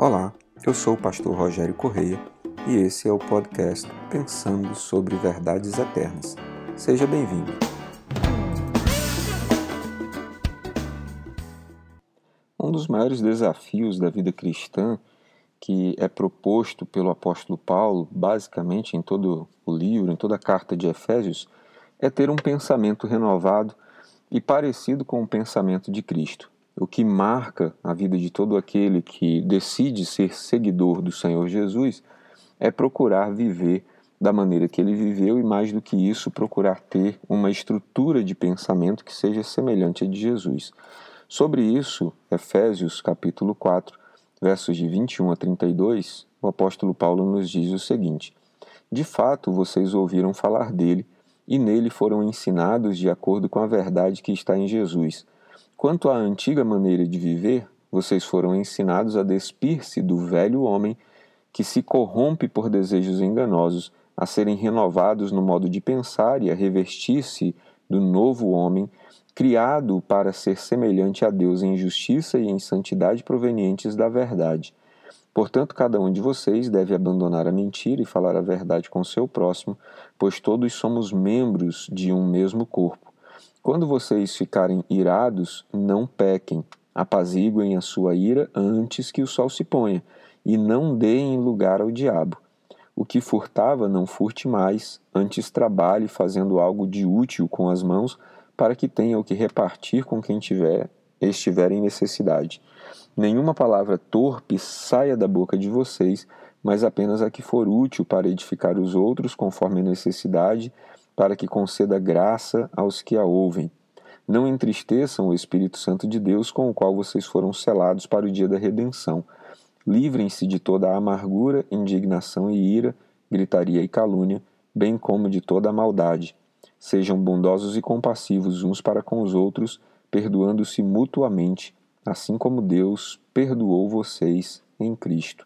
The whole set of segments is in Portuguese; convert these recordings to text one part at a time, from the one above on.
Olá, eu sou o pastor Rogério Correia e esse é o podcast Pensando sobre Verdades Eternas. Seja bem-vindo. Um dos maiores desafios da vida cristã que é proposto pelo apóstolo Paulo, basicamente em todo o livro, em toda a carta de Efésios, é ter um pensamento renovado e parecido com o pensamento de Cristo. O que marca a vida de todo aquele que decide ser seguidor do Senhor Jesus é procurar viver da maneira que ele viveu e, mais do que isso, procurar ter uma estrutura de pensamento que seja semelhante à de Jesus. Sobre isso, Efésios capítulo 4, versos de 21 a 32, o apóstolo Paulo nos diz o seguinte: De fato, vocês ouviram falar dele e nele foram ensinados de acordo com a verdade que está em Jesus. Quanto à antiga maneira de viver, vocês foram ensinados a despir-se do velho homem que se corrompe por desejos enganosos, a serem renovados no modo de pensar e a revestir-se do novo homem, criado para ser semelhante a Deus em justiça e em santidade provenientes da verdade. Portanto, cada um de vocês deve abandonar a mentira e falar a verdade com seu próximo, pois todos somos membros de um mesmo corpo. Quando vocês ficarem irados, não pequem, apaziguem a sua ira antes que o sol se ponha, e não deem lugar ao diabo. O que furtava, não furte mais, antes trabalhe fazendo algo de útil com as mãos, para que tenha o que repartir com quem tiver, estiver em necessidade. Nenhuma palavra torpe saia da boca de vocês, mas apenas a que for útil para edificar os outros conforme a necessidade, para que conceda graça aos que a ouvem. Não entristeçam o Espírito Santo de Deus, com o qual vocês foram selados para o dia da redenção. Livrem-se de toda a amargura, indignação e ira, gritaria e calúnia, bem como de toda a maldade. Sejam bondosos e compassivos uns para com os outros, perdoando-se mutuamente, assim como Deus perdoou vocês em Cristo.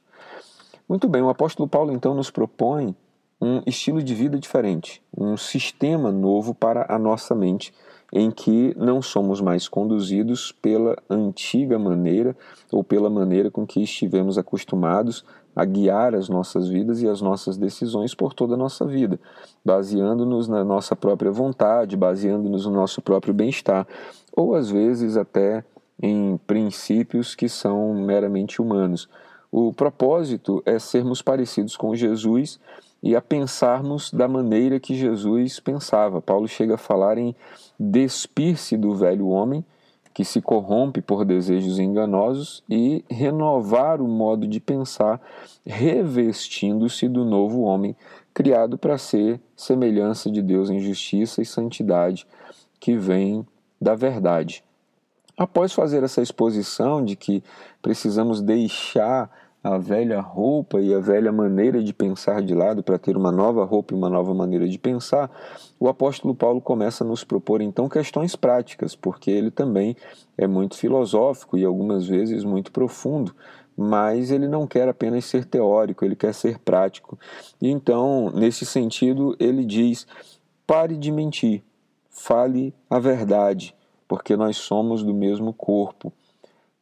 Muito bem, o apóstolo Paulo então nos propõe um estilo de vida diferente, um sistema novo para a nossa mente, em que não somos mais conduzidos pela antiga maneira ou pela maneira com que estivemos acostumados a guiar as nossas vidas e as nossas decisões por toda a nossa vida, baseando-nos na nossa própria vontade, baseando-nos no nosso próprio bem-estar, ou às vezes até em princípios que são meramente humanos. O propósito é sermos parecidos com Jesus e a pensarmos da maneira que Jesus pensava. Paulo chega a falar em despir-se do velho homem que se corrompe por desejos enganosos e renovar o modo de pensar, revestindo-se do novo homem, criado para ser semelhança de Deus em justiça e santidade, que vem da verdade. Após fazer essa exposição de que precisamos deixar a velha roupa e a velha maneira de pensar de lado para ter uma nova roupa e uma nova maneira de pensar, o apóstolo Paulo começa a nos propor então questões práticas, porque ele também é muito filosófico e algumas vezes muito profundo, mas ele não quer apenas ser teórico, ele quer ser prático. E então, nesse sentido, ele diz: pare de mentir, fale a verdade, porque nós somos do mesmo corpo.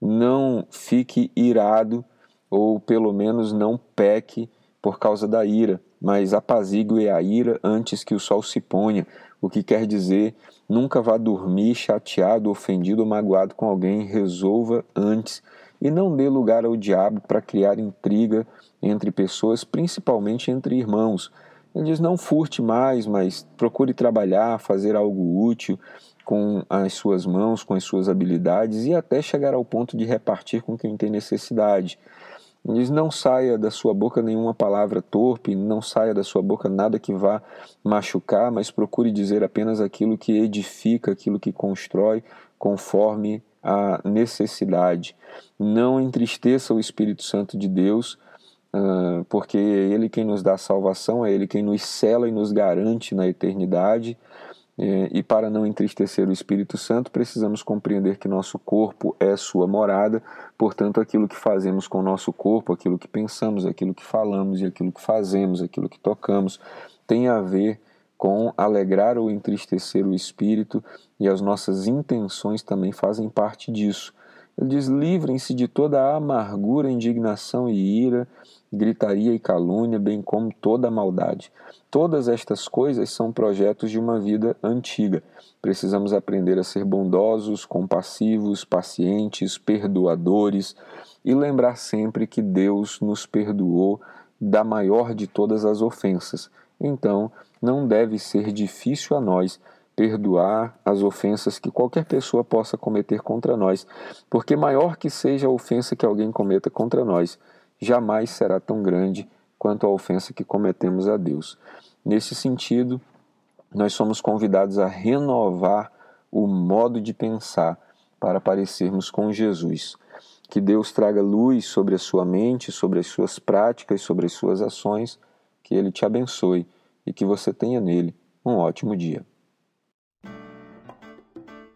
Não fique irado ou pelo menos não peque por causa da ira, mas apazigue a ira antes que o sol se ponha, o que quer dizer nunca vá dormir chateado, ofendido ou magoado com alguém, resolva antes e não dê lugar ao diabo para criar intriga entre pessoas, principalmente entre irmãos. Ele diz: não furte mais, mas procure trabalhar, fazer algo útil com as suas mãos, com as suas habilidades e até chegar ao ponto de repartir com quem tem necessidade. Diz: não saia da sua boca nenhuma palavra torpe, não saia da sua boca nada que vá machucar, mas procure dizer apenas aquilo que edifica, aquilo que constrói, conforme a necessidade. Não entristeça o Espírito Santo de Deus, ah, porque é Ele quem nos dá salvação, é Ele quem nos cela e nos garante na eternidade. É, e para não entristecer o Espírito Santo, precisamos compreender que nosso corpo é sua morada, portanto, aquilo que fazemos com o nosso corpo, aquilo que pensamos, aquilo que falamos e aquilo que fazemos, aquilo que tocamos, tem a ver com alegrar ou entristecer o Espírito, e as nossas intenções também fazem parte disso. Ele diz: livrem-se de toda a amargura, indignação e ira, gritaria e calúnia, bem como toda a maldade. Todas estas coisas são projetos de uma vida antiga. Precisamos aprender a ser bondosos, compassivos, pacientes, perdoadores e lembrar sempre que Deus nos perdoou da maior de todas as ofensas. Então, não deve ser difícil a nós perdoar as ofensas que qualquer pessoa possa cometer contra nós, porque maior que seja a ofensa que alguém cometa contra nós, jamais será tão grande quanto a ofensa que cometemos a Deus. Nesse sentido, nós somos convidados a renovar o modo de pensar para parecermos com Jesus. Que Deus traga luz sobre a sua mente, sobre as suas práticas, sobre as suas ações, que Ele te abençoe e que você tenha nele um ótimo dia.